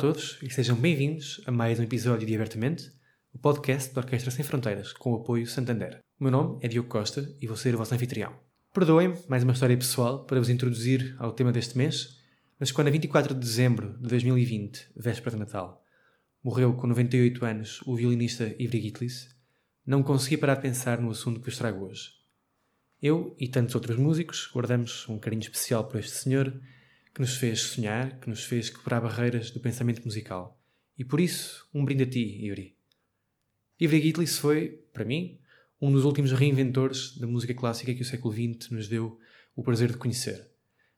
Todos e sejam bem-vindos a mais um episódio de Abertamente, o podcast da Orquestra Sem Fronteiras, com o apoio Santander. O meu nome é Diogo Costa e vou ser o vosso anfitrião. Perdoem-me, mais uma história pessoal para vos introduzir ao tema deste mês, mas quando a 24 de dezembro de 2020, véspera de Natal, morreu com 98 anos o violinista Ivry Gitlis, não consegui parar de pensar no assunto que vos trago hoje. Eu e tantos outros músicos guardamos um carinho especial por este senhor que nos fez sonhar, que nos fez quebrar barreiras do pensamento musical. E por isso, um brinde a ti, Ivry. Ivry Gitlis foi, para mim, um dos últimos reinventores da música clássica que o século XX nos deu o prazer de conhecer.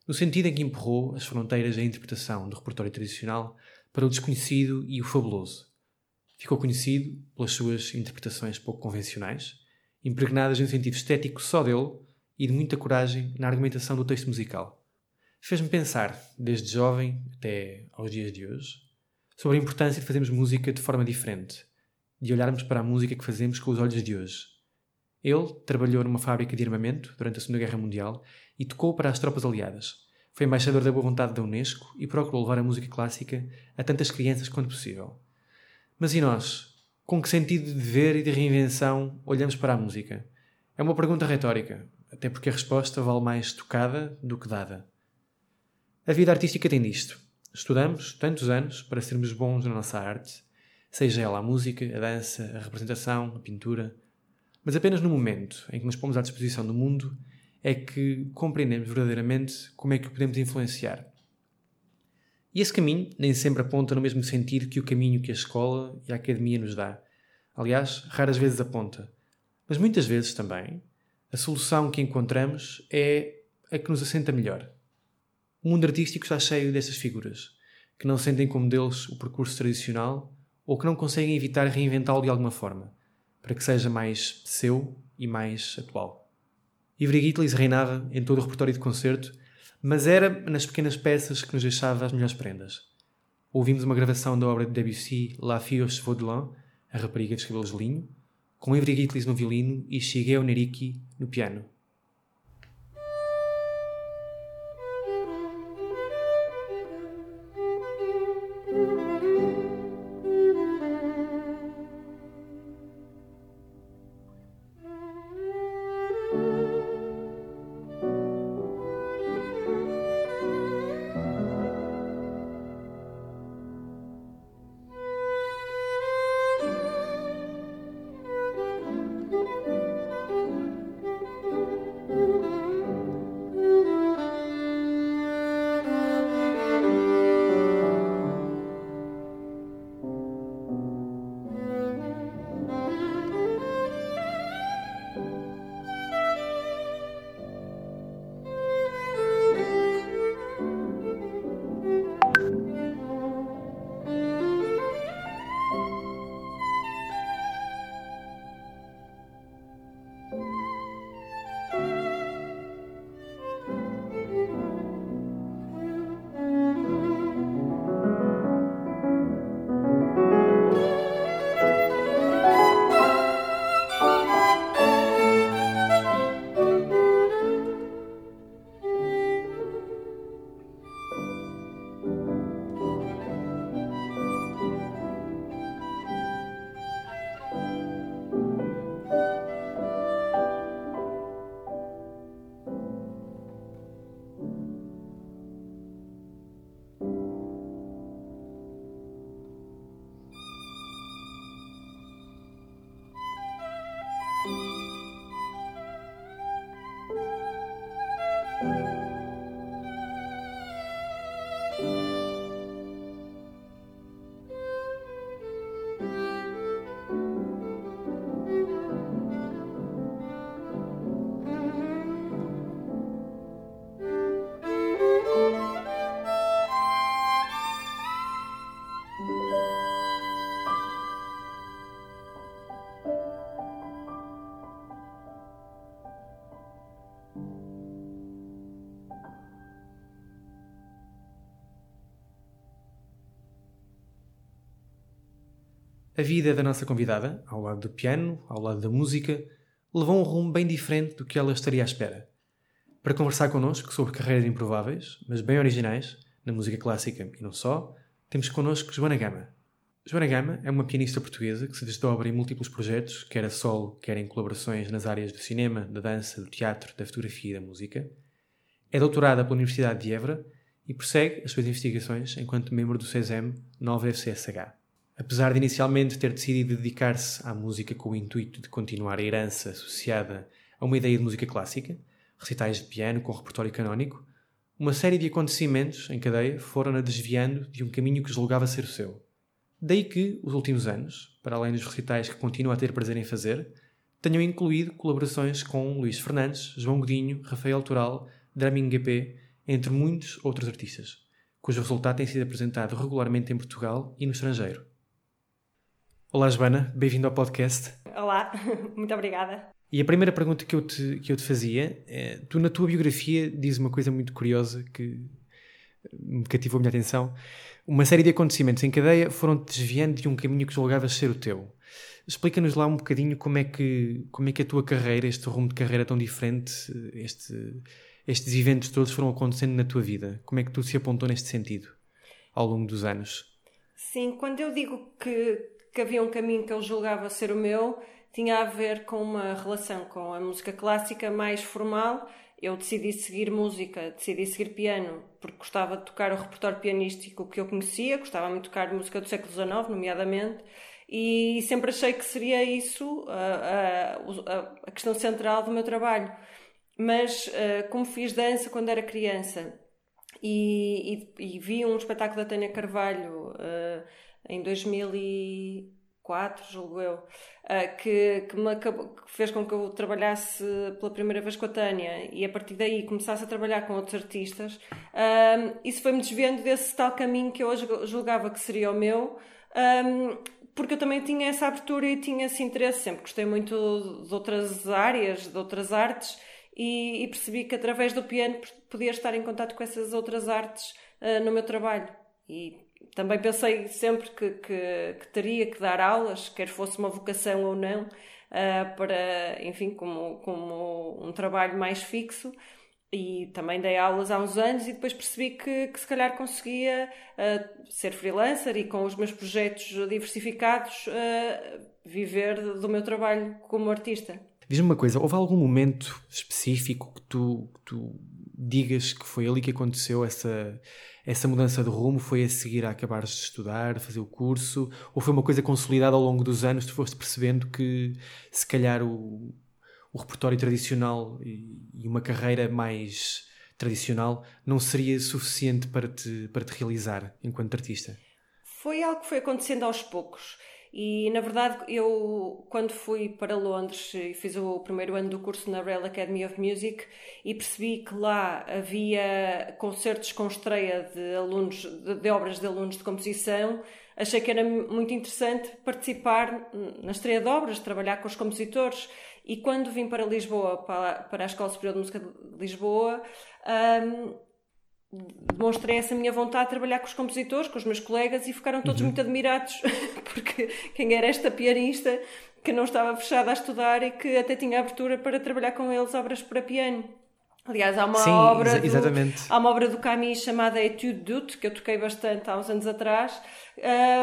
No sentido em que empurrou as fronteiras da interpretação do repertório tradicional para o desconhecido e o fabuloso. Ficou conhecido pelas suas interpretações pouco convencionais, impregnadas de um sentido estético só dele e de muita coragem na argumentação do texto musical fez-me pensar, desde jovem até aos dias de hoje, sobre a importância de fazermos música de forma diferente, de olharmos para a música que fazemos com os olhos de hoje. Ele trabalhou numa fábrica de armamento durante a Segunda Guerra Mundial e tocou para as tropas aliadas. Foi embaixador da boa vontade da Unesco e procurou levar a música clássica a tantas crianças quanto possível. Mas e nós? Com que sentido de dever e de reinvenção olhamos para a música? É uma pergunta retórica, até porque a resposta vale mais tocada do que dada. A vida artística tem disto. Estudamos tantos anos para sermos bons na nossa arte, seja ela a música, a dança, a representação, a pintura, mas apenas no momento em que nos pomos à disposição do mundo é que compreendemos verdadeiramente como é que o podemos influenciar. E esse caminho nem sempre aponta no mesmo sentido que o caminho que a escola e a academia nos dá. Aliás, raras vezes aponta. Mas muitas vezes também, a solução que encontramos é a que nos assenta melhor. O mundo artístico está cheio dessas figuras, que não sentem como deles o percurso tradicional ou que não conseguem evitar reinventá-lo de alguma forma, para que seja mais seu e mais atual. Ivry Gitlis reinava em todo o repertório de concerto, mas era nas pequenas peças que nos deixava as melhores prendas. Ouvimos uma gravação da obra de Debussy La Fille aux Cheveux de Lin, A Rapariga dos Cabelos de Linho, com Ivry Gitlis no violino e Shigeo Neriki no piano. A vida da nossa convidada, ao lado do piano, ao lado da música, levou um rumo bem diferente do que ela estaria à espera. Para conversar connosco sobre carreiras improváveis, mas bem originais, na música clássica e não só, temos connosco Joana Gama. Joana Gama é uma pianista portuguesa que se desdobra em múltiplos projetos, quer a solo, quer em colaborações nas áreas do cinema, da dança, do teatro, da fotografia e da música. É doutorada pela Universidade de Évora e prossegue as suas investigações enquanto membro do CESEM 9FCSH. Apesar de inicialmente ter decidido dedicar-se à música com o intuito de continuar a herança associada a uma ideia de música clássica, recitais de piano com repertório canónico, uma série de acontecimentos em cadeia foram-na desviando de um caminho que julgava ser o seu. Daí que, os últimos anos, para além dos recitais que continua a ter prazer em fazer, tenham incluído colaborações com Luís Fernandes, João Godinho, Rafael Toral, Drumming GP, entre muitos outros artistas, cujo resultado tem sido apresentado regularmente em Portugal e no estrangeiro. Olá, Joana, bem-vindo ao podcast. Olá, muito obrigada. E a primeira pergunta que eu te, que eu te fazia é: tu, na tua biografia, dizes uma coisa muito curiosa que me cativou a minha atenção. Uma série de acontecimentos em cadeia foram-te desviando de um caminho que julgavas ser o teu. Explica-nos lá um bocadinho como é, que, como é que a tua carreira, este rumo de carreira tão diferente, este, estes eventos todos foram acontecendo na tua vida. Como é que tu se apontou neste sentido ao longo dos anos? Sim, quando eu digo que, que havia um caminho que eu julgava ser o meu, tinha a ver com uma relação com a música clássica mais formal. Eu decidi seguir música, decidi seguir piano, porque gostava de tocar o repertório pianístico que eu conhecia, gostava muito de tocar música do século XIX, nomeadamente, e sempre achei que seria isso a, a, a questão central do meu trabalho. Mas, como fiz dança quando era criança e, e, e vi um espetáculo da Tânia Carvalho em 2000 e 4, julgo eu, uh, que, que, acabou, que fez com que eu trabalhasse pela primeira vez com a Tânia e a partir daí começasse a trabalhar com outros artistas. Uh, isso foi-me desviando desse tal caminho que eu julgava que seria o meu. Um, porque eu também tinha essa abertura e tinha esse interesse, sempre gostei muito de outras áreas, de outras artes, e, e percebi que através do piano podia estar em contato com essas outras artes uh, no meu trabalho. E também pensei sempre que, que, que, teria que dar aulas, quer fosse uma vocação ou não, uh, para, enfim, como, como um trabalho mais fixo. E também dei aulas há uns anos e depois percebi que, que se calhar conseguia uh, ser freelancer e com os meus projetos diversificados uh, viver do meu trabalho como artista. Diz-me uma coisa, houve algum momento específico que tu, que tu digas que foi ali que aconteceu essa essa mudança de rumo foi a seguir a acabares de estudar, fazer o curso, ou foi uma coisa consolidada ao longo dos anos, tu foste percebendo que se calhar o, o repertório tradicional e, e uma carreira mais tradicional não seria suficiente para te, para te realizar enquanto artista? Foi algo que foi acontecendo aos poucos. E na verdade, eu quando fui para Londres e fiz o primeiro ano do curso na Royal Academy of Music e percebi que lá havia concertos com estreia de alunos de, de obras de alunos de composição, achei que era muito interessante participar na estreia de obras, trabalhar com os compositores. E quando vim para Lisboa, para, para a Escola Superior de Música de Lisboa, um, demonstrei essa minha vontade de trabalhar com os compositores, com os meus colegas e ficaram todos uhum. muito admirados porque quem era esta pianista que não estava fechada a estudar e que até tinha abertura para trabalhar com eles obras para piano. Aliás, há uma Sim, obra exa exatamente. Do, há uma obra do Camille chamada Etude d'Ut, que eu toquei bastante há uns anos atrás,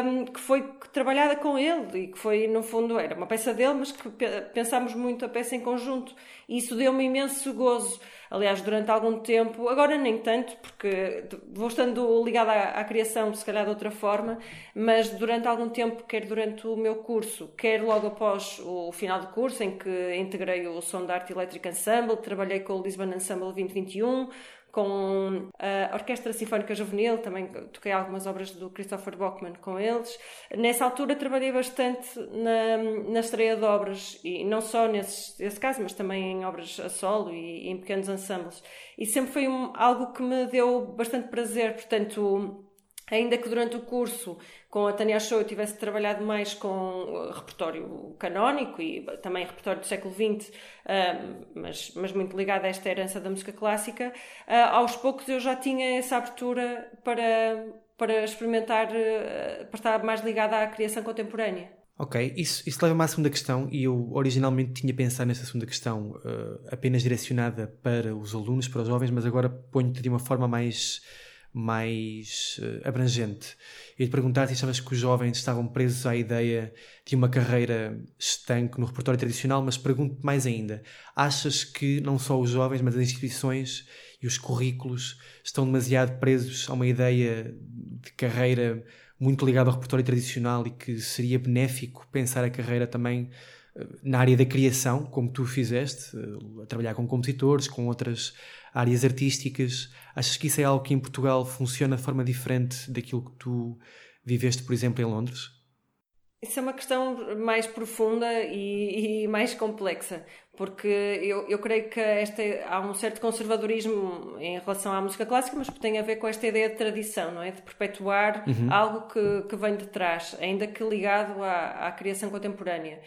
um, que foi trabalhada com ele e que foi, no fundo, era uma peça dele, mas que pensámos muito a peça em conjunto. E isso deu-me imenso gozo. Aliás, durante algum tempo, agora nem tanto, porque vou estando ligada à, à, criação, se calhar de outra forma, mas durante algum tempo, quer durante o meu curso, quer logo após o final do curso, em que integrei o Som da Arte Elétrica Ensemble, trabalhei com o Lisbon Ensemble 2021, com a Orquestra Sinfónica Juvenil, também toquei algumas obras do Christopher Bachmann com eles. Nessa altura trabalhei bastante na, na estreia de obras, e não só nesse, nesse caso, mas também em obras a solo e, e em pequenos ensembles. E sempre foi um, algo que me deu bastante prazer, portanto ainda que durante o curso com a Tânia Show eu tivesse trabalhado mais com repertório canónico e também repertório do século XX, mas, mas muito ligado a esta herança da música clássica, ah, aos poucos eu já tinha essa abertura para, para experimentar, para estar mais ligada à criação contemporânea. Ok, isso, isso leva-me à segunda questão e eu originalmente tinha pensado nessa segunda questão uh, apenas direcionada para os alunos, para os jovens, mas agora ponho-te de uma forma mais, mais uh, abrangente. E te perguntar se achavas que os jovens estavam presos à ideia de uma carreira estanque no repertório tradicional, mas pergunto mais ainda: achas que não só os jovens, mas as instituições e os currículos estão demasiado presos a uma ideia de carreira muito ligado ao repertório tradicional e que seria benéfico pensar a carreira também eh, na área da criação, como tu fizeste, eh, a trabalhar com compositores, com outras áreas artísticas. Achas que isso é algo que em Portugal funciona de forma diferente daquilo que tu viveste, por exemplo, em Londres? Isso é uma questão mais profunda e, e mais complexa, porque eu, eu creio que esta, há um certo conservadorismo em relação à música clássica, mas que tem a ver com esta ideia de tradição, não é? De perpetuar uhum. algo que, que vem de trás, ainda que ligado à, à criação contemporânea.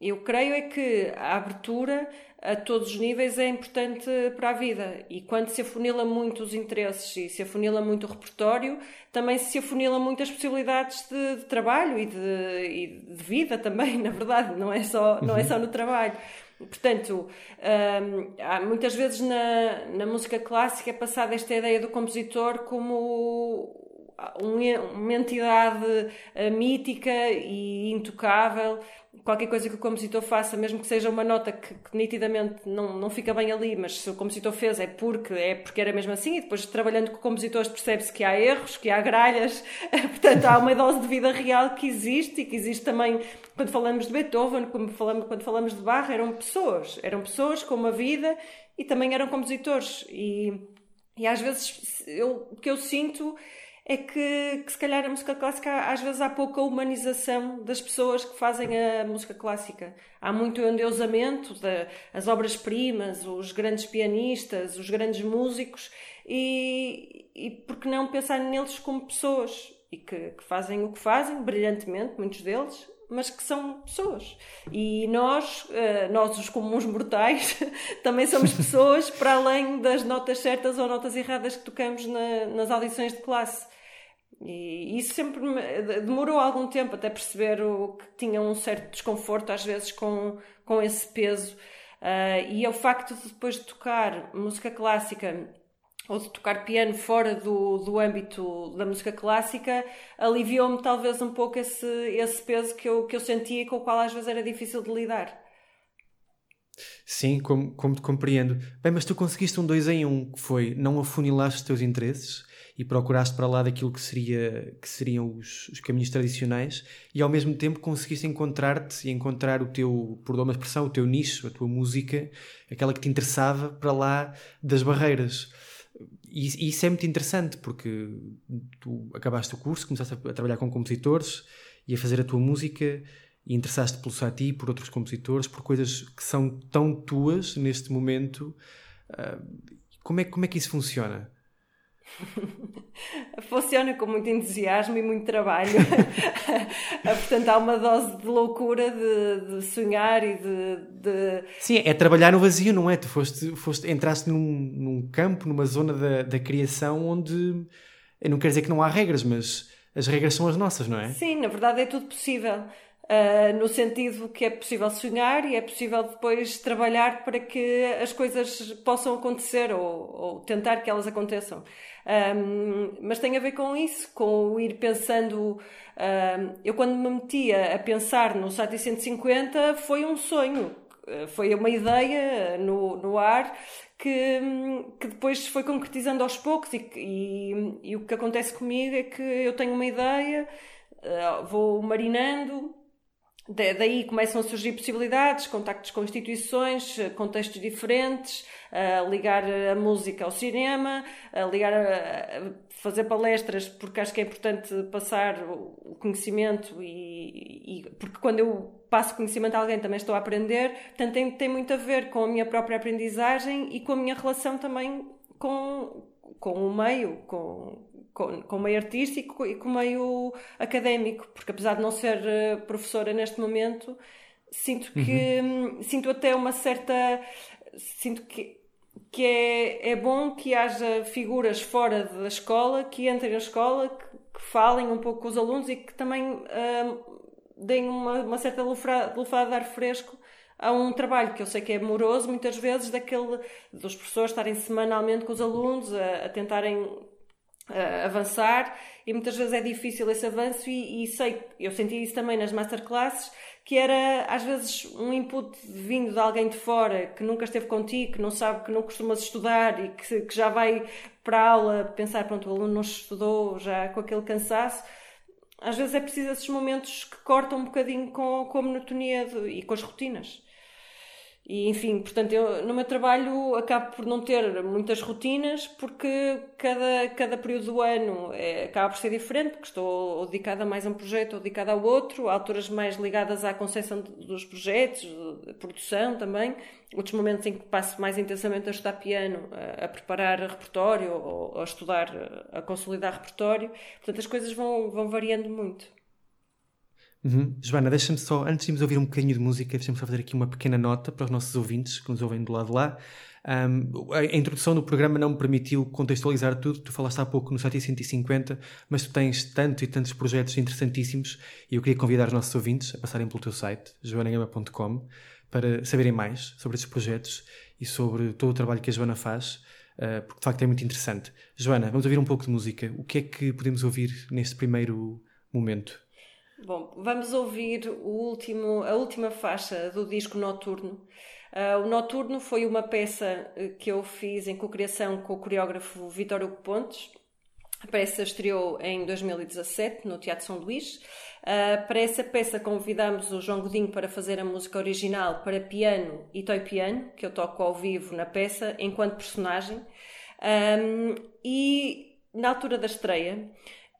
Eu creio é que a abertura a todos os níveis é importante para a vida e quando se afunila muito os interesses e se afunila muito o repertório, também se afunila muito as possibilidades de, de trabalho e de, e de, vida também, na verdade, não é só, não é só no trabalho. Portanto, hum, muitas vezes na, na música clássica é passada esta ideia do compositor como uma entidade uh, mítica e intocável qualquer coisa que o compositor faça, mesmo que seja uma nota que, que, nitidamente não, não fica bem ali, mas se o compositor fez é porque é porque era mesmo assim, e depois trabalhando com compositores percebe-se que há erros, que há gralhas, portanto há uma dose de vida real que existe e que existe também quando falamos de Beethoven, quando falamos, quando falamos de Bach, eram pessoas, eram pessoas com uma vida e também eram compositores. E, e às vezes eu, o que eu sinto é que, que, se calhar a música clássica às vezes há pouca humanização das pessoas que fazem a música clássica. Há muito endeusamento das obras-primas, os grandes pianistas, os grandes músicos e, e por que não pensar neles como pessoas e que, que fazem o que fazem brilhantemente, muitos deles, mas que são pessoas. E nós, eh, nós os comuns mortais, também somos pessoas para além das notas certas ou notas erradas que tocamos na, nas audições de classe. E isso sempre demorou algum tempo até perceber o, que tinha um certo desconforto, às vezes, com, com esse peso. Uh, e é o facto de depois de tocar música clássica ou de tocar piano fora do, do âmbito da música clássica aliviou-me talvez um pouco esse, esse peso que eu, que eu sentia e com o qual às vezes era difícil de lidar. Sim, como, como te compreendo. Bem, mas tu conseguiste um dois em um, que foi não afunilaste os teus interesses e procuraste para lá daquilo que, seria, que seriam os, os caminhos tradicionais e ao mesmo tempo conseguiste encontrar-te e encontrar o teu, por dar uma expressão, o teu nicho, a tua música, aquela que te interessava para lá das barreiras. E, isso é muito interessante porque tu acabaste o curso, começaste a, trabalhar com compositores e a fazer a tua música e interessaste pelo Sati, por outros compositores, por coisas que são tão tuas neste momento. Uh, como, é, como é que isso funciona? Funciona com muito entusiasmo e muito trabalho. Portanto, há uma dose de loucura de, de sonhar e de, de, Sim, é trabalhar no vazio, não é? Tu foste, foste, entraste num, num campo, numa zona da, da criação onde. Eu não quero dizer que não há regras, mas as regras são as nossas, não é? Sim, na verdade é tudo possível. Uh, no sentido que é possível sonhar e é possível depois trabalhar para que as coisas possam acontecer ou, ou tentar que elas aconteçam. Um, mas tem a ver com isso, com o ir pensando. Um, eu, quando me metia a pensar no SATI 150, foi um sonho, foi uma ideia no, no ar que, que depois foi concretizando aos poucos. E, e, e o que acontece comigo é que eu tenho uma ideia, vou marinando daí começam a surgir possibilidades, contactos com instituições, eh, contextos diferentes, a ligar a música ao cinema, a ligar a, fazer palestras, porque acho que é importante passar o conhecimento e, e, porque quando eu passo conhecimento a alguém também estou a aprender, portanto tem, tem muito a ver com a minha própria aprendizagem e com a minha relação também com, com o meio, com, com, com o meio artístico e com o meio académico, porque apesar de não ser eh, professora neste momento, sinto que uhum. sinto até uma certa sinto que que é, é bom que haja figuras fora da escola que entrem na escola que, que falem um pouco com os alunos e que também uh, deem uma, uma certa lufada de ar fresco a um trabalho que eu sei que é moroso, muitas vezes, daquele dos professores estarem semanalmente com os alunos a, a tentarem uh, avançar e muitas vezes é difícil esse avanço e, e, sei, eu senti isso também nas masterclasses, que era às vezes um input vindo de alguém de fora que nunca esteve contigo, que não sabe, que não costumas estudar e que, que já vai para a aula pensar, pronto, o aluno não estudou já com aquele cansaço às vezes é preciso esses momentos que cortam um bocadinho com, com a monotonia de, e com as rotinas. E, enfim, portanto, eu no meu trabalho acabo por não ter muitas rotinas porque cada, cada período do ano é, acaba por ser diferente, porque estou dedicada mais a um projeto ou dedicada ao outro, há alturas mais ligadas à concepção dos projetos, de produção também, outros momentos em que passo mais intensamente a estudar piano, a, a preparar repertório ou a estudar, a consolidar repertório. Portanto, as coisas vão, vão variando muito. Uhum. Joana, deixa-me só, antes de irmos ouvir um bocadinho de música, deixa-me só fazer aqui uma pequena nota para os nossos ouvintes que nos ouvem do lado de lá. Um, a introdução do programa não me permitiu contextualizar tudo. Tu falaste há pouco no 750, mas tu tens tantos e tantos projetos interessantíssimos e eu queria convidar os nossos ouvintes a passarem pelo teu site, joanagama.com, para saberem mais sobre esses projetos e sobre todo o trabalho que a Joana faz, uh, porque de facto é muito interessante. Joana, vamos ouvir um pouco de música. O que é que podemos ouvir neste primeiro momento? Bom, vamos ouvir último, a última faixa do disco Noturno. Uh, o Noturno foi uma peça eh, que eu fiz em cocriação com o coreógrafo Vitor Hugo Pontes. A peça estreou em 2017 no Teatro São Luís. Uh, para essa peça convidamos o João Godinho para fazer a música original para piano e toy piano, que eu toco ao vivo na peça, enquanto personagem. Um, e na altura da estreia,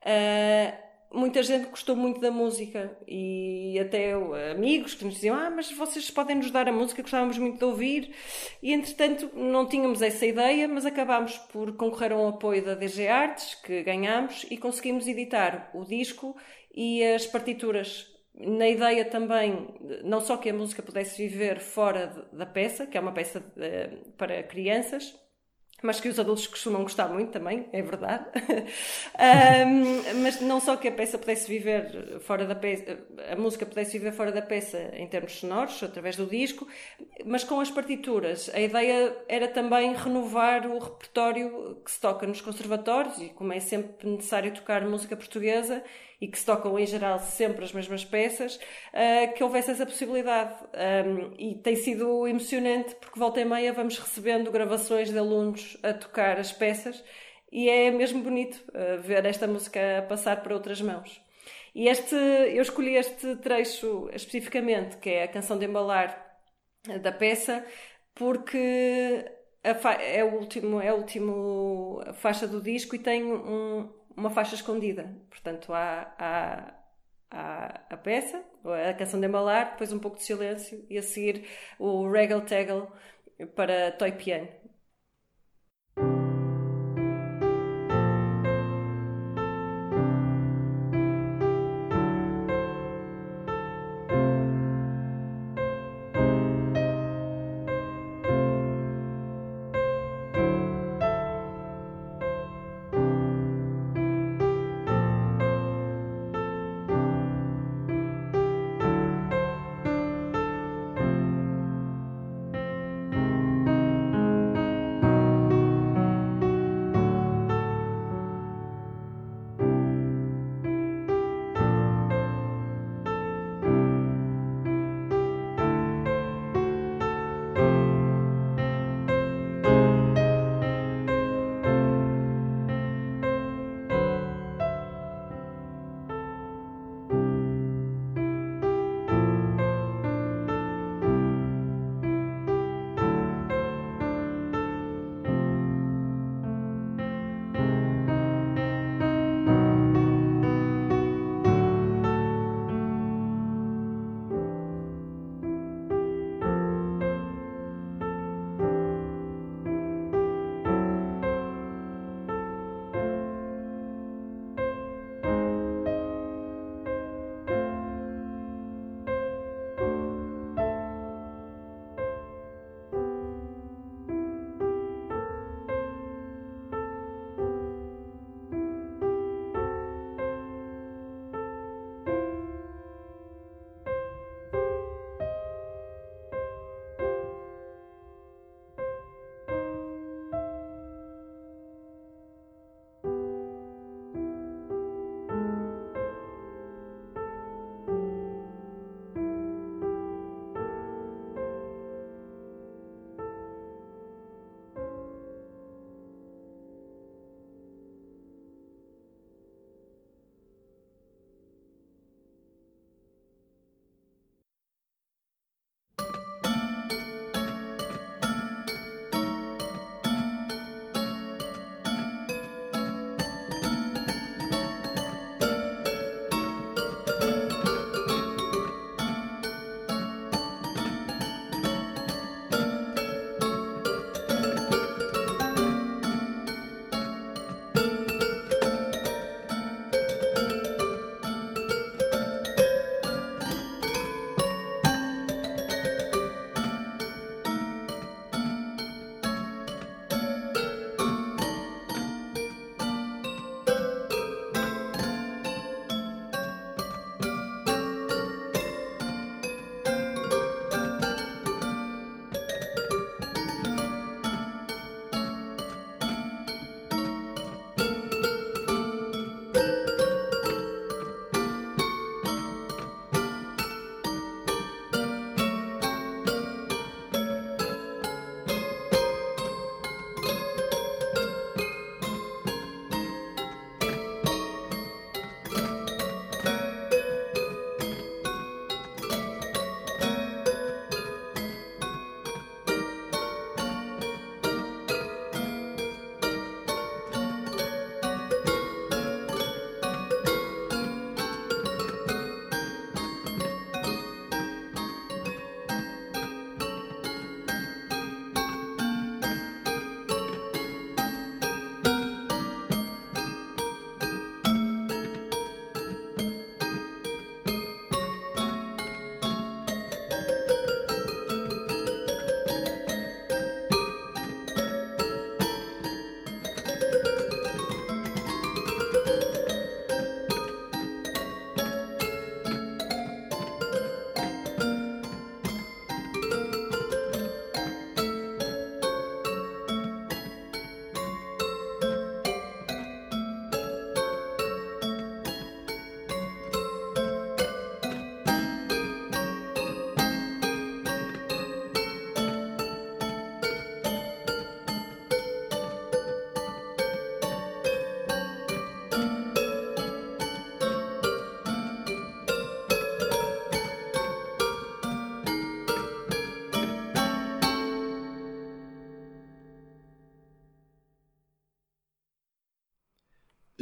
uh, muita gente gostou muito da música e até amigos que nos diziam: Ah, mas vocês podem nos dar a música, gostávamos muito de ouvir. E entretanto, não tínhamos essa ideia, mas acabámos por concorrer a um apoio da DG Artes, que ganhámos, e conseguimos editar o disco e as partituras. Na ideia também, não só que a música pudesse viver fora da peça, que é uma peça eh, para crianças, mas que os adultos costumam gostar muito também, é verdade. um, mas não só que a peça pudesse viver fora da peça, a música pudesse viver fora da peça em termos sonoros, através do disco, mas com as partituras. A ideia era também renovar o repertório que se toca nos conservatórios e como é sempre necessário tocar música portuguesa e que se tocam em geral sempre as mesmas peças, uh, que houvesse essa possibilidade. Um, e tem sido emocionante porque volta e meia vamos recebendo gravações de alunos a tocar as peças e é mesmo bonito uh, ver esta música passar para outras mãos. E este, eu escolhi este trecho especificamente, que é a canção de embalar da peça, porque é o último, é a última faixa do disco e tem um, uma faixa escondida. Portanto, há, há, há a peça, a canção de embalar, depois um pouco de silêncio e a seguir o Regal Taggle para toy piano.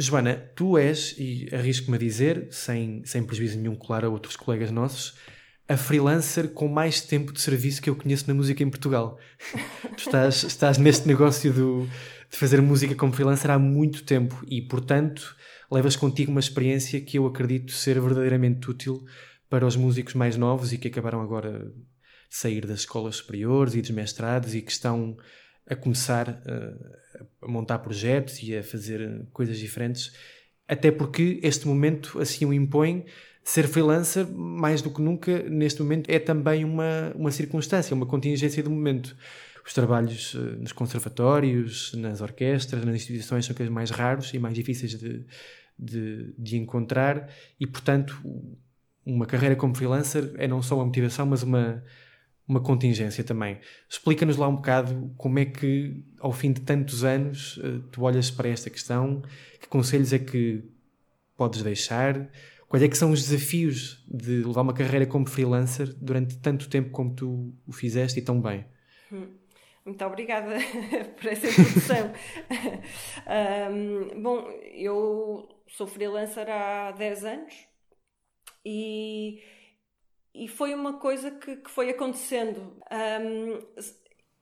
Joana, tu és, e arrisco-me a dizer, sem, sem prejuízo nenhum, claro, a outros colegas nossos, a freelancer com mais tempo de serviço que eu conheço na música em Portugal. tu estás, estás neste negócio do, de fazer música como freelancer há muito tempo e, portanto, levas contigo uma experiência que eu acredito ser verdadeiramente útil para os músicos mais novos e que acabaram agora de sair das escolas superiores e dos mestrados e que estão a começar uh, a montar projetos e a fazer coisas diferentes, até porque este momento assim o impõe. Ser freelancer, mais do que nunca, neste momento, é também uma, uma circunstância, uma contingência do momento. Os trabalhos uh, nos conservatórios, nas orquestras, nas instituições são coisas mais raros e mais difíceis de, de, de encontrar, e portanto, uma carreira como freelancer é não só uma motivação, mas uma, uma contingência também. Explica-nos lá um bocado como é que, ao fim de tantos anos, eh, tu olhas para esta questão, que conselhos é que podes deixar, quais é que são os desafios de levar uma carreira como freelancer durante tanto tempo como tu o fizeste e tão bem? Hum. Muito obrigada por essa introdução. um, bom, eu sou freelancer há 10 anos e e foi uma coisa que, que foi acontecendo. Um,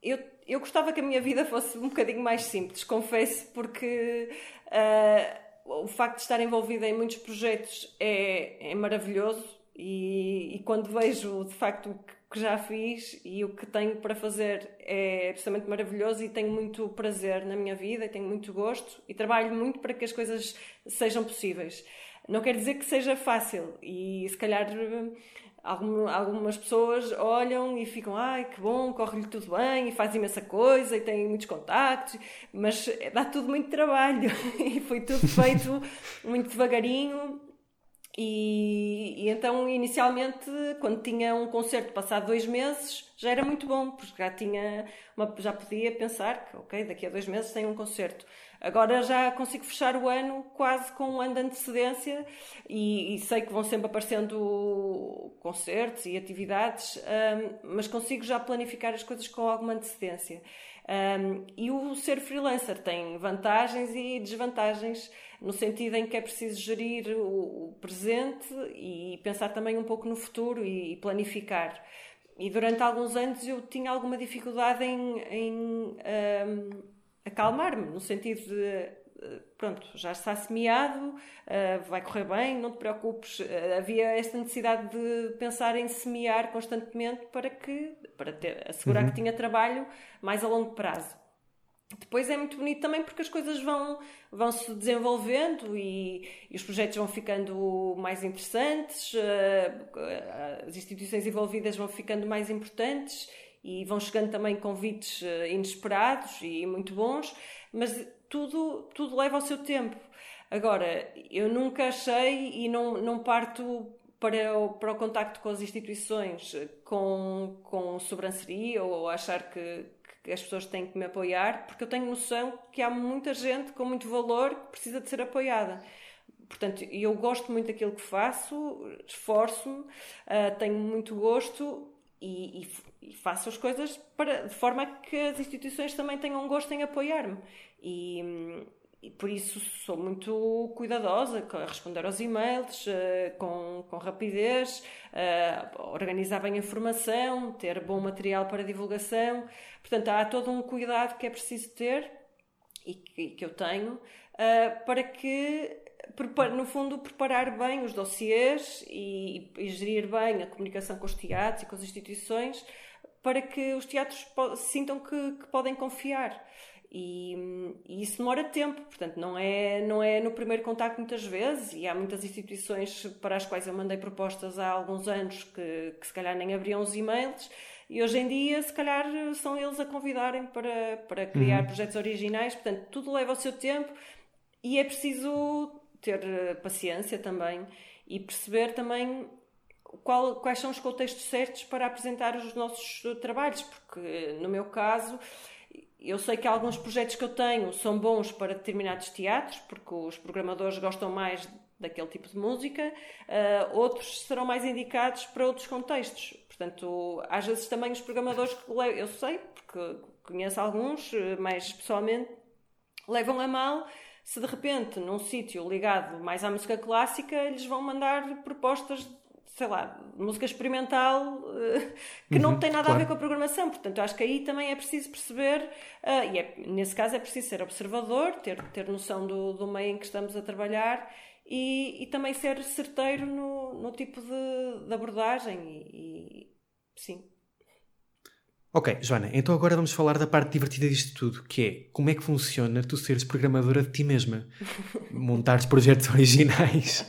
eu, eu gostava que a minha vida fosse um bocadinho mais simples, confesso, porque uh, o facto de estar envolvida em muitos projetos é, é maravilhoso e, e, quando vejo de facto o que, já fiz e o que tenho para fazer é absolutamente maravilhoso e tenho muito prazer na minha vida e tenho muito gosto e trabalho muito para que as coisas sejam possíveis. Não quer dizer que seja fácil e se calhar algumas pessoas olham e ficam, ai que bom, corre-lhe tudo bem e faz imensa coisa e tem muitos contactos, mas dá tudo muito trabalho e foi tudo feito muito devagarinho. E, e, então, inicialmente, quando tinha um concerto passado dois meses, já era muito bom, porque já tinha uma, já podia pensar que, ok, daqui a dois meses tem um concerto. Agora já consigo fechar o ano quase com um ano de antecedência e, e sei que vão sempre aparecendo concertos e atividades, um, mas consigo já planificar as coisas com alguma antecedência. Um, e o ser freelancer tem vantagens e desvantagens, no sentido em que é preciso gerir o, o presente e pensar também um pouco no futuro e, e planificar e durante alguns anos eu tinha alguma dificuldade em, em um, acalmar-me, no sentido de eh, pronto, já está semeado, uh, vai correr bem, não te preocupes. Uh, havia esta necessidade de pensar em semear constantemente para que para ter, assegurar uhum. que tinha trabalho mais a longo prazo. Depois é muito bonito também porque as coisas vão, vão se desenvolvendo e, e os projetos vão ficando mais interessantes, as instituições envolvidas vão ficando mais importantes e vão chegando também convites uh, inesperados e muito bons, mas tudo, tudo leva ao seu tempo. Agora, eu nunca achei e não, não parto para o, para o contacto com as instituições com, com sobranceria ou achar que, que as pessoas têm que me apoiar, porque eu tenho noção que há muita gente com muito valor que precisa de ser apoiada. Portanto, eu gosto muito daquilo que faço, esforço-me, uh, tenho muito gosto e, e, e, faço as coisas para, de forma que as instituições também tenham gosto em apoiar-me. E, e, por isso sou muito cuidadosa a responder aos e-mails uh, com, com rapidez, uh, organizar bem a informação, ter bom material para divulgação. Portanto, há todo um cuidado que é preciso ter e que, que eu tenho uh, para que no fundo, preparar bem os dossiês e, e, gerir bem a comunicação com os teatros e com as instituições para que os teatros sintam que, que podem confiar. E, e, isso demora tempo, portanto, não é, não é no primeiro contacto muitas vezes, e há muitas instituições para as quais eu mandei propostas há alguns anos que, que se calhar nem abriam os e-mails, e hoje em dia, se calhar, são eles a convidarem para, para criar uhum. projetos originais, portanto, tudo leva o seu tempo e é preciso ter eh, paciência também e perceber também qual, quais são os contextos certos para apresentar os nossos trabalhos, porque no meu caso eu sei que alguns projetos que eu tenho são bons para determinados teatros, porque os programadores gostam mais daquele tipo de música, uh, outros serão mais indicados para outros contextos. Portanto, às vezes também os programadores que eu sei, porque conheço alguns eh, mais pessoalmente, levam a mal se de repente num sítio ligado mais à música clássica lhes vão mandar propostas sei lá, música experimental uh, que uhum, não tem nada claro. a ver com a programação. Portanto, acho que aí também é preciso perceber, uh, e é, nesse caso é preciso ser observador, ter, ter noção do, do meio em que estamos a trabalhar e, e também ser certeiro no, no tipo de, de abordagem. E, e, sim. Ok, Joana, então agora vamos falar da parte divertida disto tudo, que é como é que funciona tu seres programadora de ti mesma, montares projetos originais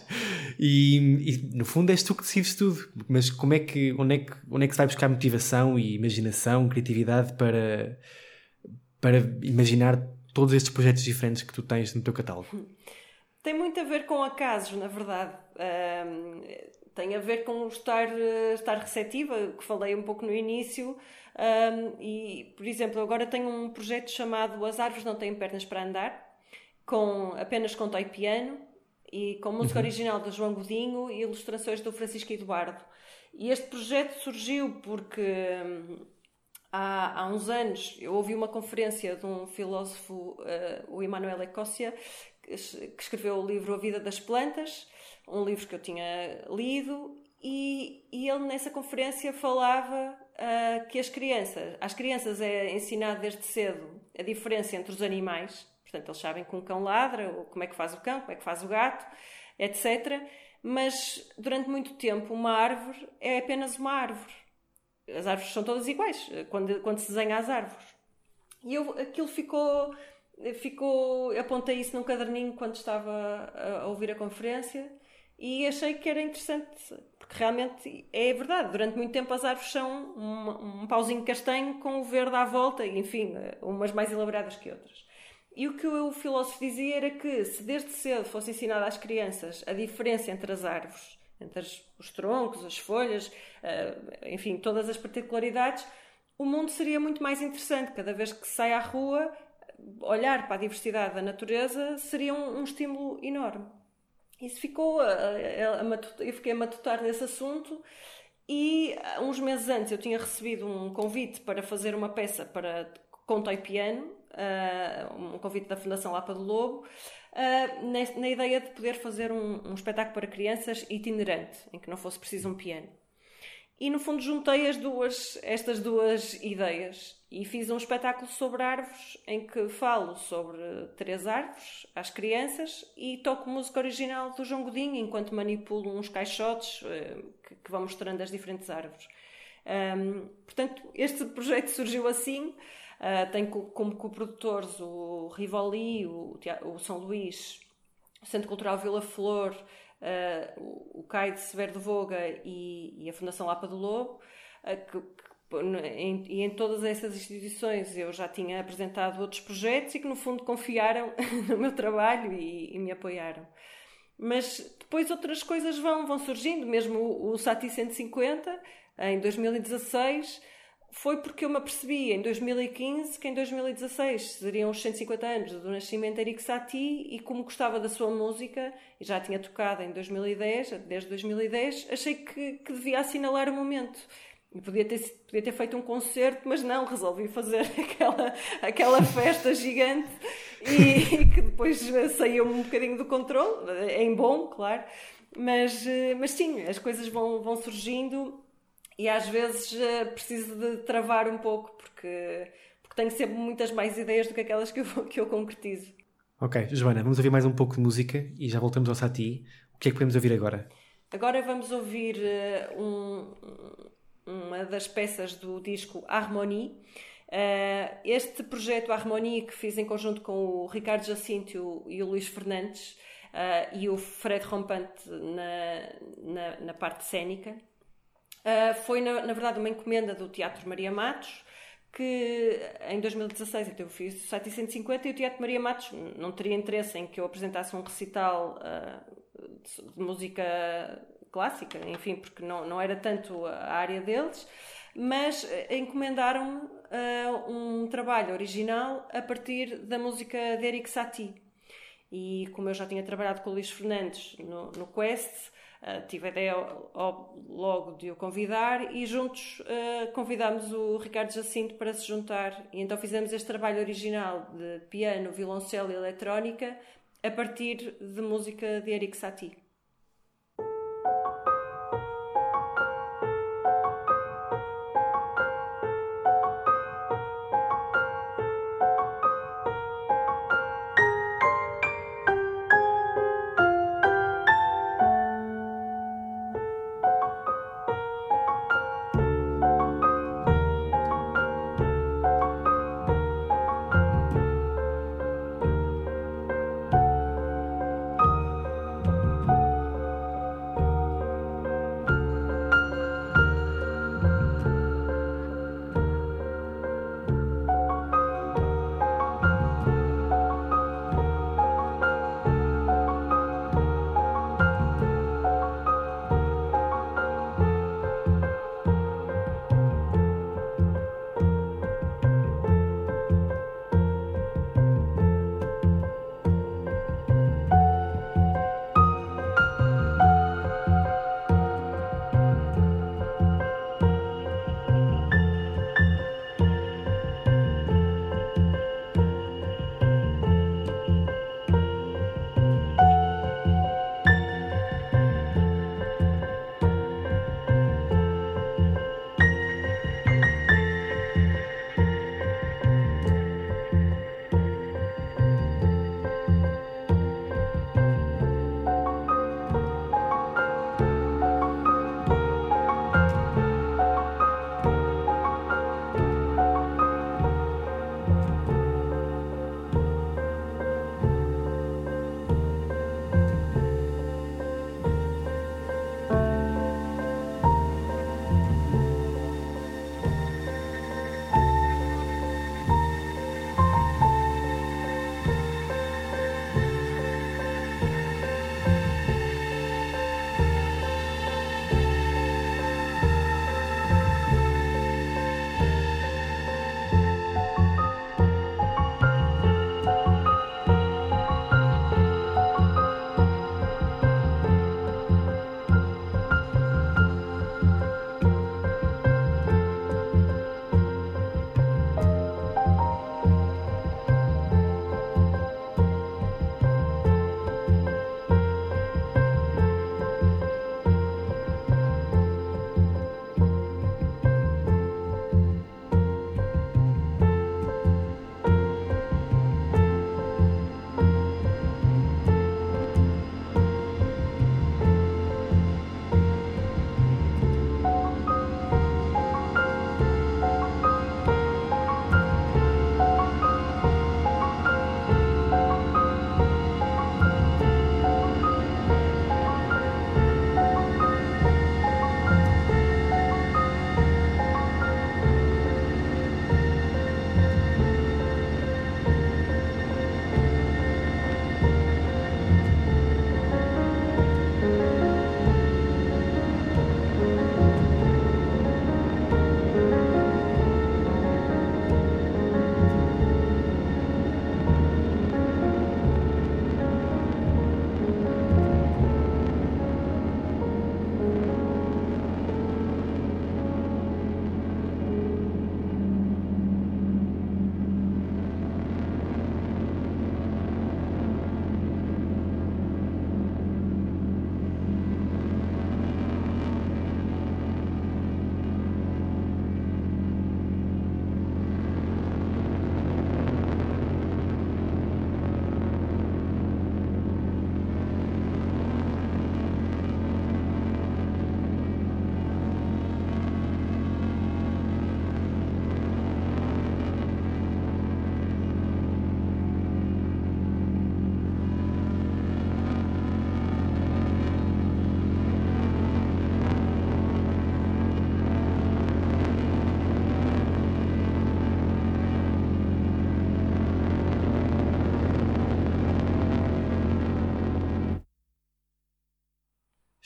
e, e, no fundo és tu que decides tudo. Mas como é que, onde é que, onde é que se vai buscar motivação e imaginação, criatividade para, para imaginar todos estes projetos diferentes que tu tens no teu catálogo? Tem muito a ver com acasos, na verdade. Um, tem a ver com estar, estar receptiva, que falei um pouco no início. Um, e, por exemplo, agora tenho um projeto chamado As Árvores Não Têm Pernas para Andar, com apenas com toy piano e com música uhum. original do João Godinho e ilustrações do Francisco Eduardo. E este projeto surgiu porque hum, há, há uns anos eu ouvi uma conferência de um filósofo, uh, o Emmanuel Ecócia, que escreveu o livro A Vida das Plantas, um livro que eu tinha lido, e, e ele nessa conferência falava uh, que as crianças, às crianças é ensinado desde cedo a diferença entre os animais, portanto eles sabem que um cão ladra, ou como é que faz o cão, como é que faz o gato, etc. Mas durante muito tempo uma árvore é apenas uma árvore. As árvores são todas iguais quando, quando se desenha as árvores. E eu, aquilo ficou ficou, apontei isso num caderninho quando estava a, ouvir a conferência e achei que era interessante, porque realmente é verdade, durante muito tempo as árvores são um, um pauzinho castanho com o verde à volta, enfim, umas mais elaboradas que outras. E o que o filósofo dizia era que se desde cedo fosse ensinado às crianças a diferença entre as árvores, entre os troncos, as folhas, eh, enfim, todas as particularidades, o mundo seria muito mais interessante. Cada vez que sai à rua, olhar para a diversidade da natureza seria um, um estímulo enorme. Isso ficou, a, a, a, eu fiquei a matutar nesse assunto e uns meses antes eu tinha recebido um convite para fazer uma peça para conto e piano, uh, um convite da Fundação Lapa do Lobo, uh, na, na, ideia de poder fazer um, um espetáculo para crianças itinerante, em que não fosse preciso um piano. E no fundo juntei as duas, estas duas ideias e fiz um espetáculo sobre árvores em que falo sobre três árvores às crianças e toco música original do João Godinho enquanto manipulo uns caixotes eh, que, vão mostrando as diferentes árvores. Um, portanto, este projeto surgiu assim. Uh, tem como coprodutores o Rivoli, o, o São Luís, o Centro Cultural Vila Flor, uh, o CAI de Severo de Voga e, e, a Fundação Lapa do Lobo, uh, que, em, e em todas essas instituições eu já tinha apresentado outros projetos e que no fundo confiaram no meu trabalho e, e me apoiaram. Mas depois outras coisas vão, vão surgindo, mesmo o, o Sati 150, em 2016, foi porque eu me apercebi em 2015 que em 2016 seriam os 150 anos do nascimento de Eric Satie e como gostava da sua música e já tinha tocado em 2010, desde 2010, achei que, que devia assinalar o momento. E podia ter, podia ter feito um concerto, mas não, resolvi fazer aquela, aquela festa gigante e, e que depois saiu um bocadinho do controle, em bom, claro. Mas, mas sim, as coisas vão, vão surgindo e às vezes preciso de travar um pouco porque, porque tenho sempre muitas mais ideias do que aquelas que eu, que eu concretizo. Ok, Joana, vamos ouvir mais um pouco de música e já voltamos ao Sati. O que é que podemos ouvir agora? Agora vamos ouvir um, uma das peças do disco Harmonie. Uh, este projeto Harmonie que fiz em conjunto com o Ricardo Jacinto e o Luís Fernandes uh, e o Fred Rompante na, na, na parte cênica, Uh, foi, na, na, verdade, uma encomenda do Teatro Maria Matos, que em 2016 então eu fiz o 750 e o Teatro Maria Matos não teria interesse em que eu apresentasse um recital de, música clássica, enfim, porque não, não era tanto a área deles, mas encomendaram-me uh, um trabalho original a partir da música de Eric Satie. E como eu já tinha trabalhado com o Luís Fernandes no, no Quest, Uh, tive a ideia logo de o convidar e juntos uh, convidámos o Ricardo Jacinto para se juntar. E então fizemos este trabalho original de piano, violoncelo e eletrónica a partir de música de Eric Satie.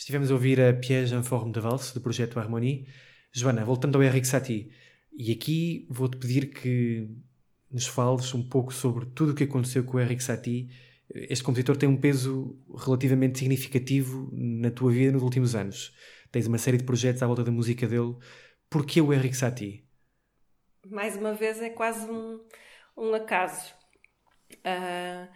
Estivemos a ouvir a Piège en forme de valse, do projeto Harmonie. Joana, voltando ao Eric Satie, e aqui vou-te pedir que nos fales um pouco sobre tudo o que aconteceu com o Eric Satie. Este compositor tem um peso relativamente significativo na tua vida nos últimos anos. Tens uma série de projetos à volta da música dele. Porquê o Eric Satie? Mais uma vez, é quase um, um acaso. Uh,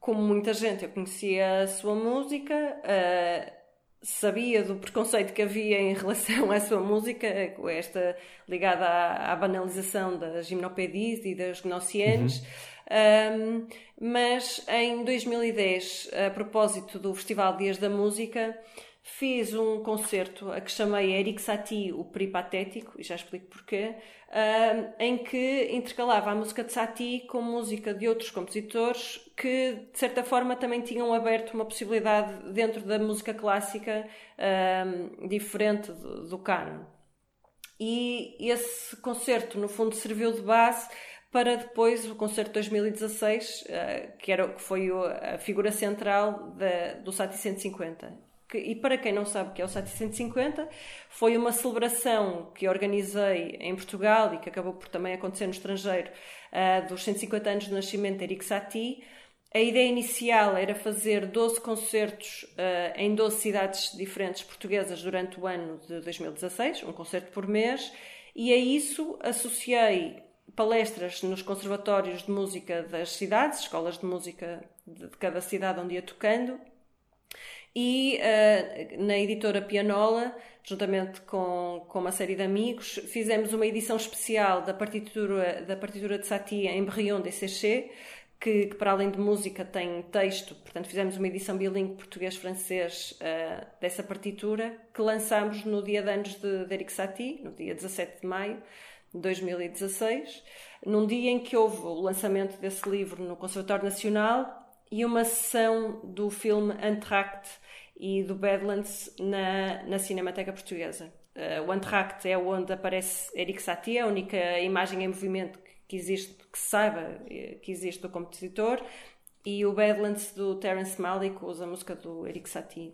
como muita gente, eu conhecia a sua música, uh, sabia do preconceito que havia em relação à sua música, esta ligada à, à banalização das gimnopedias e das gnossianes. Uhum. Um, mas em 2010, a propósito do Festival Dias da Música, fiz um concerto a que chamei Eric Satie, o Peripatético, e já explico porquê, em que intercalava a música de Satie com música de outros compositores que, de certa forma, também tinham aberto uma possibilidade dentro da música clássica diferente do, canon. E esse concerto, no fundo, serviu de base para depois o concerto de 2016, uh, que, era, que foi a figura central do Sati 150 que, e para quem não sabe o que é o 750, foi uma celebração que organizei em Portugal e que acabou por também acontecer no estrangeiro, uh, dos 150 anos do nascimento de Eric Satie. A ideia inicial era fazer 12 concertos uh, em 12 cidades diferentes portuguesas durante o ano de 2016, um concerto por mês, e a isso associei palestras nos conservatórios de música das cidades, escolas de música de cada cidade onde ia tocando, e uh, na editora Pianola, juntamente com, com uma série de amigos, fizemos uma edição especial da partitura, da partitura de Satie em Berrion de Séché, que, que, para além de música tem texto, portanto fizemos uma edição bilingue português-francês uh, dessa partitura, que lançámos no dia de anos de, de Eric Satie, no dia 17 de maio de 2016, num dia em que houve o lançamento desse livro no Conservatório Nacional e uma sessão do filme Antract e do Badlands na, na Cinemateca Portuguesa. Uh, o Antract é onde aparece Eric Satie, a única imagem em movimento que, existe, que se saiba eh, que existe do compositor, e o Badlands do Terence Malick usa a música do Eric Satie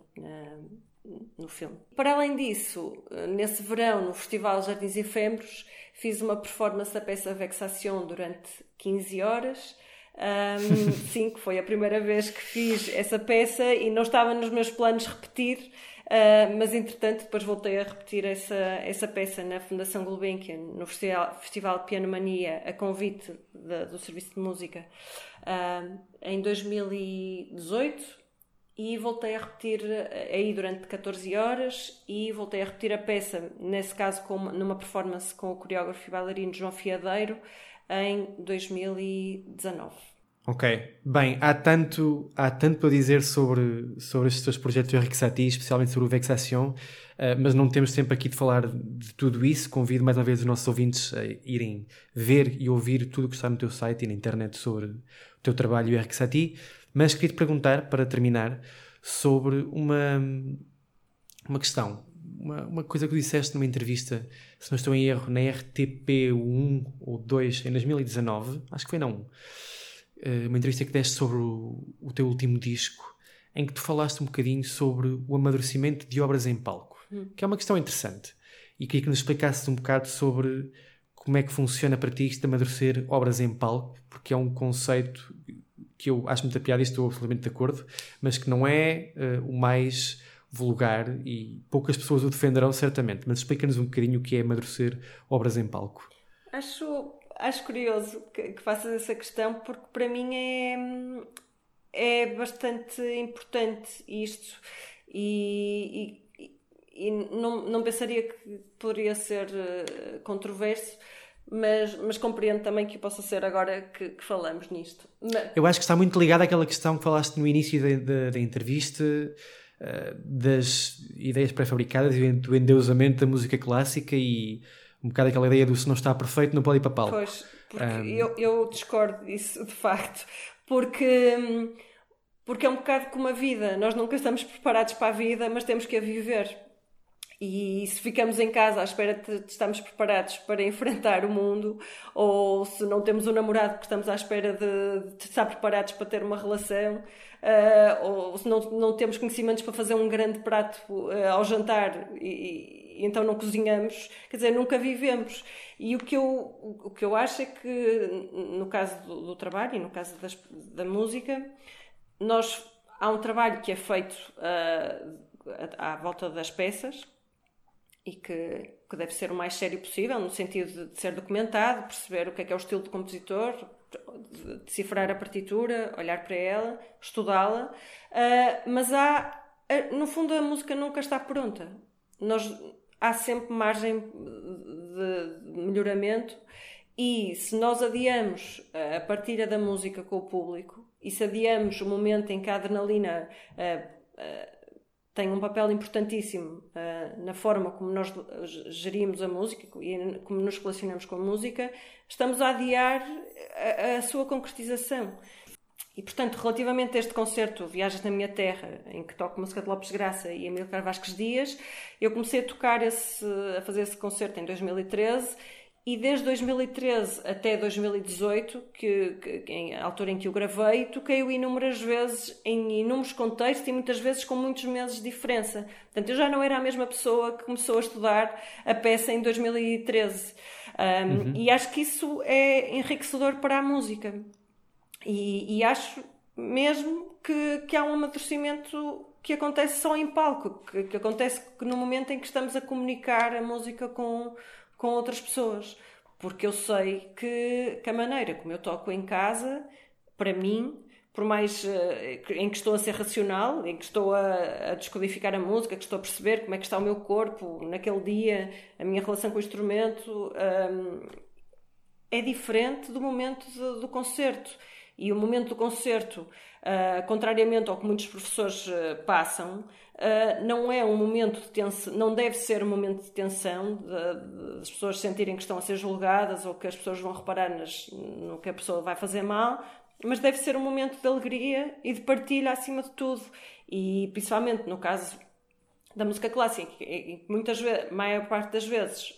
no filme. Para além disso, eh, nesse verão, no Festival Jardins Efêmeros, fiz uma performance da peça Vexação durante 15 horas um, sim, que foi a primeira vez que fiz essa peça e não estava nos meus planos repetir, uh, mas entretanto depois voltei a repetir essa, essa peça na Fundação Gulbenkian, no Festival, Festival de Piano Mania, a convite de, do Serviço de Música, uh, em 2018 e voltei a repetir ah, aí durante 14 horas e voltei a repetir a peça, nesse caso com uma, numa performance com o coreógrafo e bailarino João Fiadeiro, em 2019. Ok, bem, há tanto, há tanto para dizer sobre, sobre estes teus projetos de Henrique especialmente sobre o Vexation, uh, mas não temos tempo aqui de falar de tudo isso. Convido mais uma vez os nossos ouvintes a irem ver e ouvir tudo o que está no teu site e na internet sobre o teu trabalho e o Henrique. Mas queria te perguntar, para terminar, sobre uma, uma questão uma, uma coisa que disseste numa entrevista, se não estou em erro, na RTP1 ou 2 em 2019, acho que foi não, eh, uma entrevista que deste sobre o, o teu último disco, em que tu falaste um bocadinho sobre o amadurecimento de obras em palco, hum. que é uma questão interessante. E queria que nos explicasses um bocado sobre como é que funciona para ti isto de amadurecer obras em palco, porque é um conceito que eu acho muito piada e estou absolutamente de acordo, mas que não é uh, o mais vulgar e poucas pessoas o defenderão certamente, mas explica-nos um bocadinho o que é amadurecer obras em palco. Acho, acho curioso que, que faças essa questão, porque para mim é, é bastante importante isto e, e, e não, não pensaria que poderia ser eh, controverso, mas, mas compreendo também que possa ser agora que, que falamos nisto. Mas... Eu acho que está muito ligado àquela questão que falaste no início da, da, da entrevista eh, das ideias pré-fabricadas e do endeusamento da música clássica e um bocado aquela ideia do se não está perfeito não pode ir para palco. Pois, porque um... eu, eu discordo disso de facto, porque, porque é um bocado como a vida, nós nunca estamos preparados para a vida, mas temos que a viver. E se ficamos em casa à espera de estarmos preparados para enfrentar o mundo, ou se não temos um namorado porque estamos à espera de, de estar preparados para ter uma relação, uh, ou se não, não temos conhecimentos para fazer um grande prato uh, ao jantar e, e, então não cozinhamos, quer dizer, nunca vivemos. E o que eu, o que eu acho é que, no caso do, do trabalho e no caso das, da música, nós, há um trabalho que é feito uh, à volta das peças e que, que deve ser o mais sério possível, no sentido de, de ser documentado, perceber o que é que é o estilo do compositor, decifrar a partitura, olhar para ela, estudá-la, uh, mas há, no fundo, a música nunca está pronta. Nós, há sempre margem de melhoramento e se nós adiamos a partilha da música com o público e se adiamos o momento em que a adrenalina uh, tem um papel importantíssimo uh, na forma como nós gerimos a música e como nos relacionamos com a música, estamos a adiar a, a sua concretização. E, portanto, relativamente a este concerto Viagens na Minha Terra, em que toco música de Lopes Graça e Emílio Carvasques Dias, eu comecei a tocar esse, a fazer esse concerto em 2013 e desde 2013 até 2018, que, que, em, a altura em que o gravei, toquei-o inúmeras vezes, em inúmeros contextos e muitas vezes com muitos meses de diferença. Portanto, eu já não era a mesma pessoa que começou a estudar a peça em 2013. Um, uhum. E acho que isso é enriquecedor para a música. E, e acho mesmo que, que há um amadurecimento que acontece só em palco, que, que acontece no momento em que estamos a comunicar a música com com outras pessoas. Porque eu sei que, que a maneira como eu toco em casa, para mim, por mais uh, em que estou a ser racional, em que estou a, a, descodificar a música, que estou a perceber como é que está o meu corpo naquele dia, a minha relação com o instrumento, um, é diferente do momento do concerto. E o momento do concerto, uh, contrariamente ao que muitos professores uh, passam, Uh, não é um momento de tensão, não deve ser um momento de tensão, de, as pessoas sentirem que estão a ser julgadas ou que as pessoas vão reparar nas, no que a pessoa vai fazer mal, mas deve ser um momento de alegria e de partilha acima de tudo. E principalmente no caso da música clássica, muitas vezes, maior parte das vezes,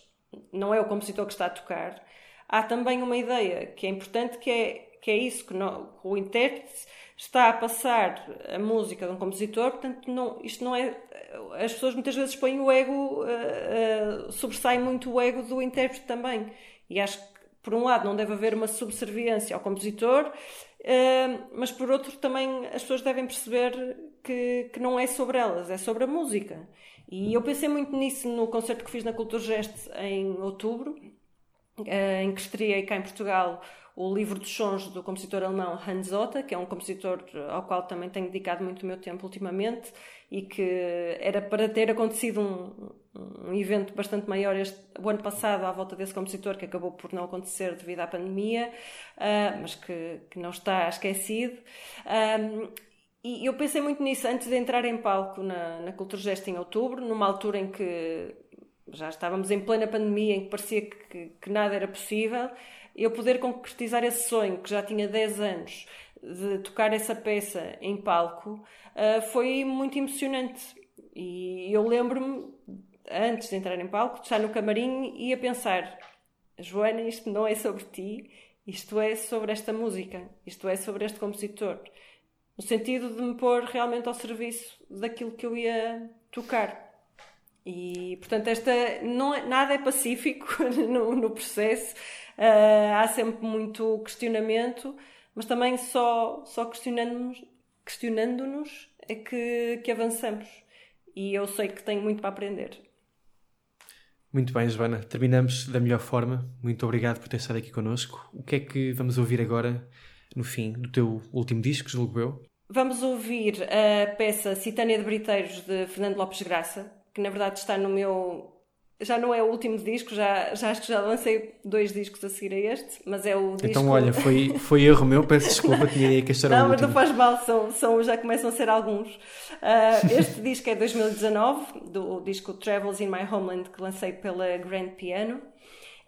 não é o compositor que está a tocar, há também uma ideia que é importante que é, que é isso, que, não, que o intérprete está a passar a música de um compositor, portanto, não, isto não é. As pessoas muitas vezes põem o ego, uh, uh, sobressai muito o ego do intérprete também. E acho que, por um lado, não deve haver uma subserviência ao compositor, uh, mas por outro, também as pessoas devem perceber que, que não é sobre elas, é sobre a música. E eu pensei muito nisso no concerto que fiz na Cultura Geste em outubro, em que estreiei cá em Portugal o livro dos sons do compositor alemão Hans Otta, que é um compositor ao qual também tenho dedicado muito o meu tempo ultimamente e que era para ter acontecido um, um evento bastante maior este, o ano passado à volta desse compositor, que acabou por não acontecer devido à pandemia, uh, mas que, que, não está esquecido. Um, e eu pensei muito nisso antes de entrar em palco na, na Cultura Gesto em outubro, numa altura em que já estávamos em plena pandemia, em que parecia que, que nada era possível eu poder concretizar esse sonho, que já tinha 10 anos, de tocar essa peça em palco, uh, foi muito emocionante. E eu lembro-me, antes de entrar em palco, de estar no camarim e a pensar: Joana, isto não é sobre ti, isto é sobre esta música, isto é sobre este compositor. No sentido de me pôr realmente ao serviço daquilo que eu ia tocar. E, portanto, esta, não é, nada é pacífico no, no processo. Uh, há sempre muito questionamento, mas também só, só questionando-nos questionando é que, que avançamos. E eu sei que tenho muito para aprender. Muito bem, Joana. Terminamos da melhor forma. Muito obrigado por ter estado aqui connosco. O que é que vamos ouvir agora, no fim, do teu último disco, julgo eu? Vamos ouvir a peça Citânia de Briteiros, de Fernando Lopes Graça, que na verdade está no meu já não é o último disco, já, já acho que já lancei dois discos a seguir a este, mas é o disco... Então olha, foi, foi erro meu, peço desculpa, tinha ideia que este era não, mas não faz mal, são, são, já começam a ser alguns. Uh, este disco é 2019, do disco Travels in My Homeland, que lancei pela Grand Piano,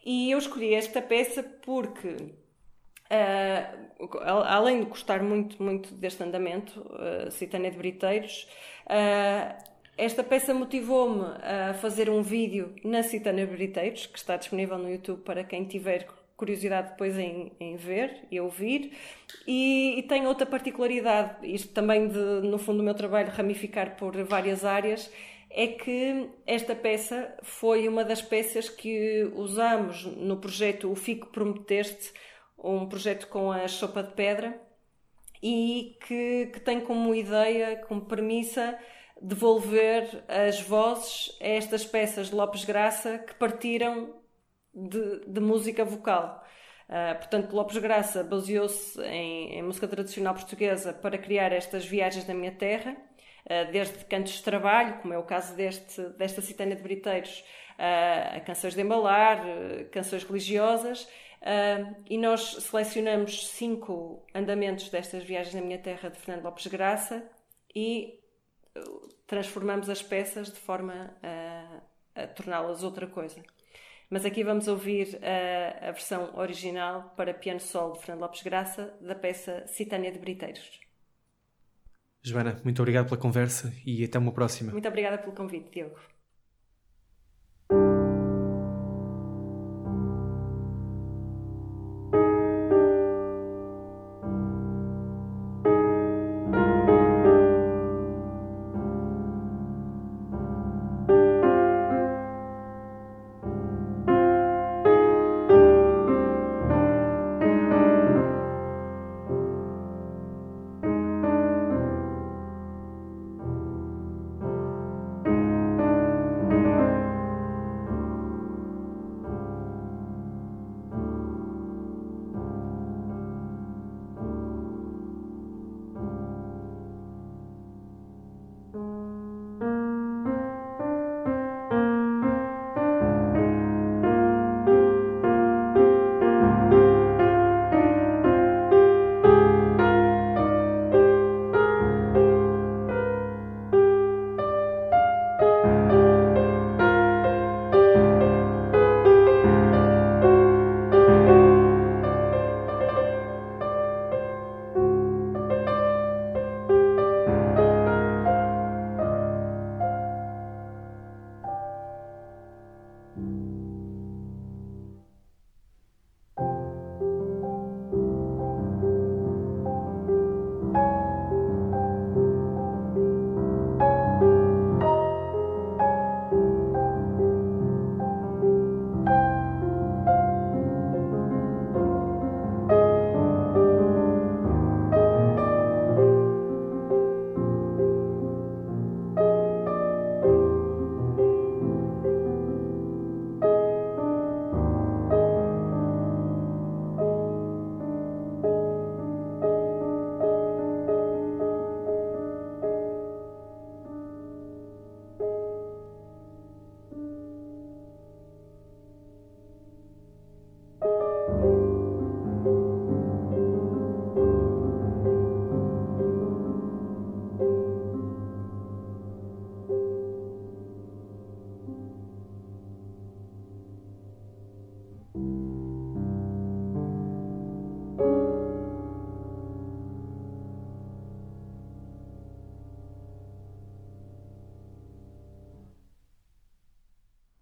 e eu escolhi esta peça porque... Uh, além de gostar muito, muito deste andamento, uh, Citânia de Briteiros, uh, esta peça motivou-me a fazer um vídeo na Citana Briteiros, que está disponível no YouTube para quem tiver curiosidade depois em, em ver e ouvir. E, e, tem outra particularidade, isto também de, no fundo do meu trabalho, ramificar por várias áreas, é que esta peça foi uma das peças que usamos no projeto O Fico Prometeste, um projeto com a Sopa de Pedra, e que, que tem como ideia, como premissa, devolver as vozes a estas peças de Lopes Graça que partiram de, de música vocal. Uh, portanto, Lopes Graça baseou-se em, em, música tradicional portuguesa para criar estas viagens na minha terra, uh, desde cantos de trabalho, como é o caso deste, desta Citânia de Briteiros, uh, a canções de embalar, canções religiosas, e nós selecionamos cinco andamentos destas viagens na minha terra de Fernando Lopes Graça e transformamos as peças de forma a, a torná-las outra coisa. Mas aqui vamos ouvir a, a versão original para piano solo de Fernando Lopes Graça da peça Citânia de Briteiros. Joana, muito obrigado pela conversa e até uma próxima. Muito obrigada pelo convite, Diogo.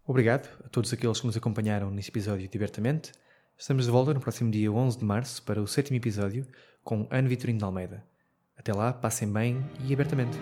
Obrigado a todos aqueles que nos acompanharam neste episódio de Abertamente. Estamos de volta no próximo dia 11 de março para o sétimo episódio com Ana Vitorino de Almeida. Até lá, passem bem e abertamente.